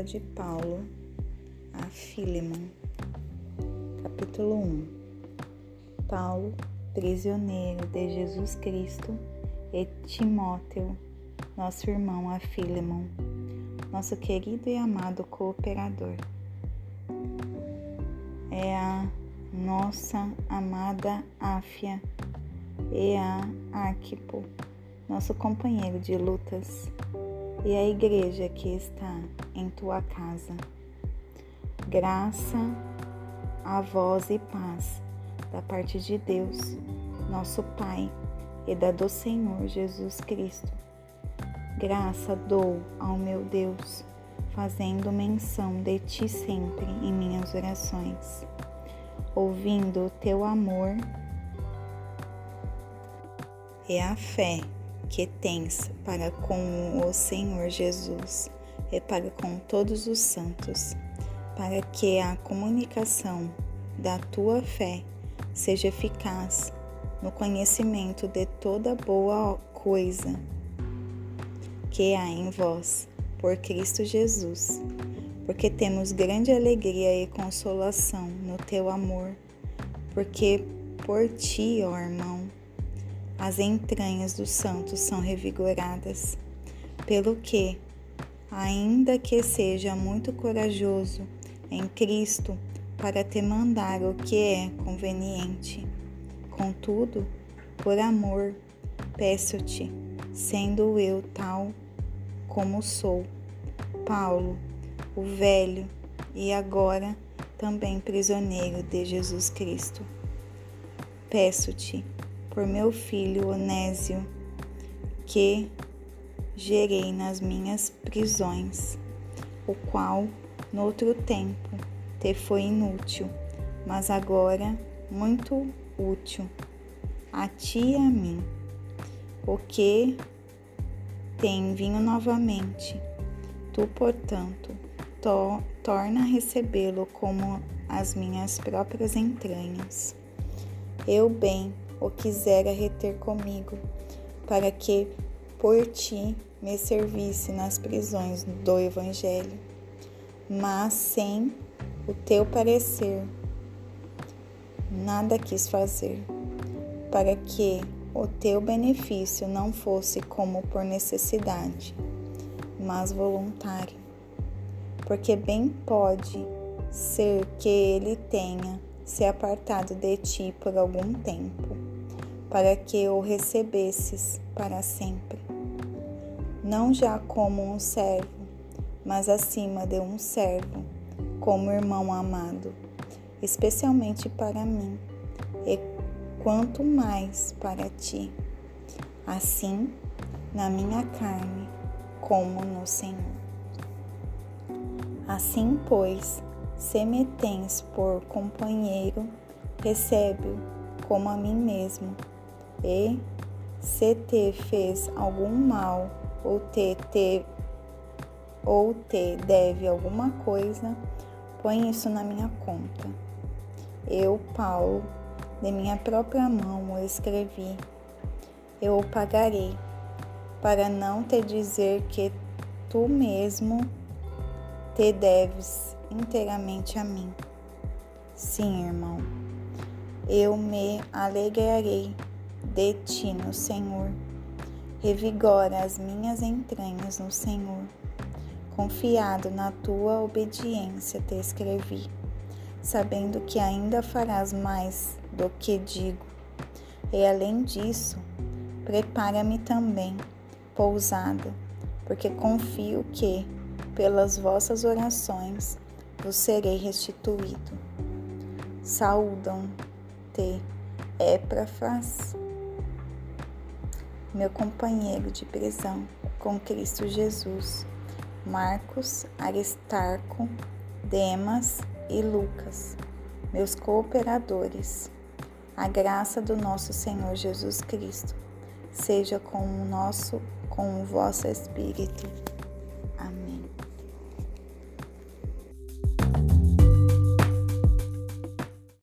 Carta de Paulo a Filemon, capítulo 1 Paulo, prisioneiro de Jesus Cristo, e Timóteo, nosso irmão a Filemon, nosso querido e amado cooperador. É a nossa amada Áfia e a Arquipo, nosso companheiro de lutas e a igreja que está em tua casa. Graça a vós e paz da parte de Deus, nosso Pai, e da do Senhor Jesus Cristo. Graça dou ao meu Deus, fazendo menção de ti sempre em minhas orações, ouvindo o teu amor e a fé que tens para com o Senhor Jesus e para com todos os santos, para que a comunicação da tua fé seja eficaz no conhecimento de toda boa coisa que há em vós, por Cristo Jesus, porque temos grande alegria e consolação no teu amor, porque por ti, ó irmão, as entranhas dos santos são revigoradas, pelo que, ainda que seja muito corajoso em Cristo para te mandar o que é conveniente, contudo, por amor, peço-te, sendo eu tal como sou, Paulo, o velho e agora também prisioneiro de Jesus Cristo. Peço-te, por meu filho Onésio, que gerei nas minhas prisões, o qual, noutro tempo, te foi inútil, mas agora muito útil a ti e a mim, o que tem vinho novamente. Tu, portanto, to, torna a recebê-lo como as minhas próprias entranhas. Eu bem o quisera reter comigo, para que por ti me servisse nas prisões do Evangelho, mas sem o teu parecer nada quis fazer, para que o teu benefício não fosse como por necessidade, mas voluntário, porque bem pode ser que ele tenha se apartado de ti por algum tempo para que o recebesses para sempre. Não já como um servo, mas acima de um servo, como irmão amado, especialmente para mim, e quanto mais para ti. Assim, na minha carne, como no Senhor. Assim, pois, se me tens por companheiro, recebe-o como a mim mesmo e se te fez algum mal ou te, te ou te deve alguma coisa, põe isso na minha conta. Eu, Paulo, de minha própria mão o escrevi. Eu o pagarei, para não te dizer que tu mesmo te deves inteiramente a mim. Sim, irmão, eu me alegrarei de ti no Senhor. Revigora as minhas entranhas no Senhor. Confiado na tua obediência, te escrevi, sabendo que ainda farás mais do que digo. E além disso, prepara-me também pousada, porque confio que, pelas vossas orações, vos serei restituído. Saúdam-te, Éprafas meu companheiro de prisão com Cristo Jesus, Marcos, Aristarco, Demas e Lucas, meus cooperadores. A graça do nosso Senhor Jesus Cristo seja com o nosso, com o vosso espírito.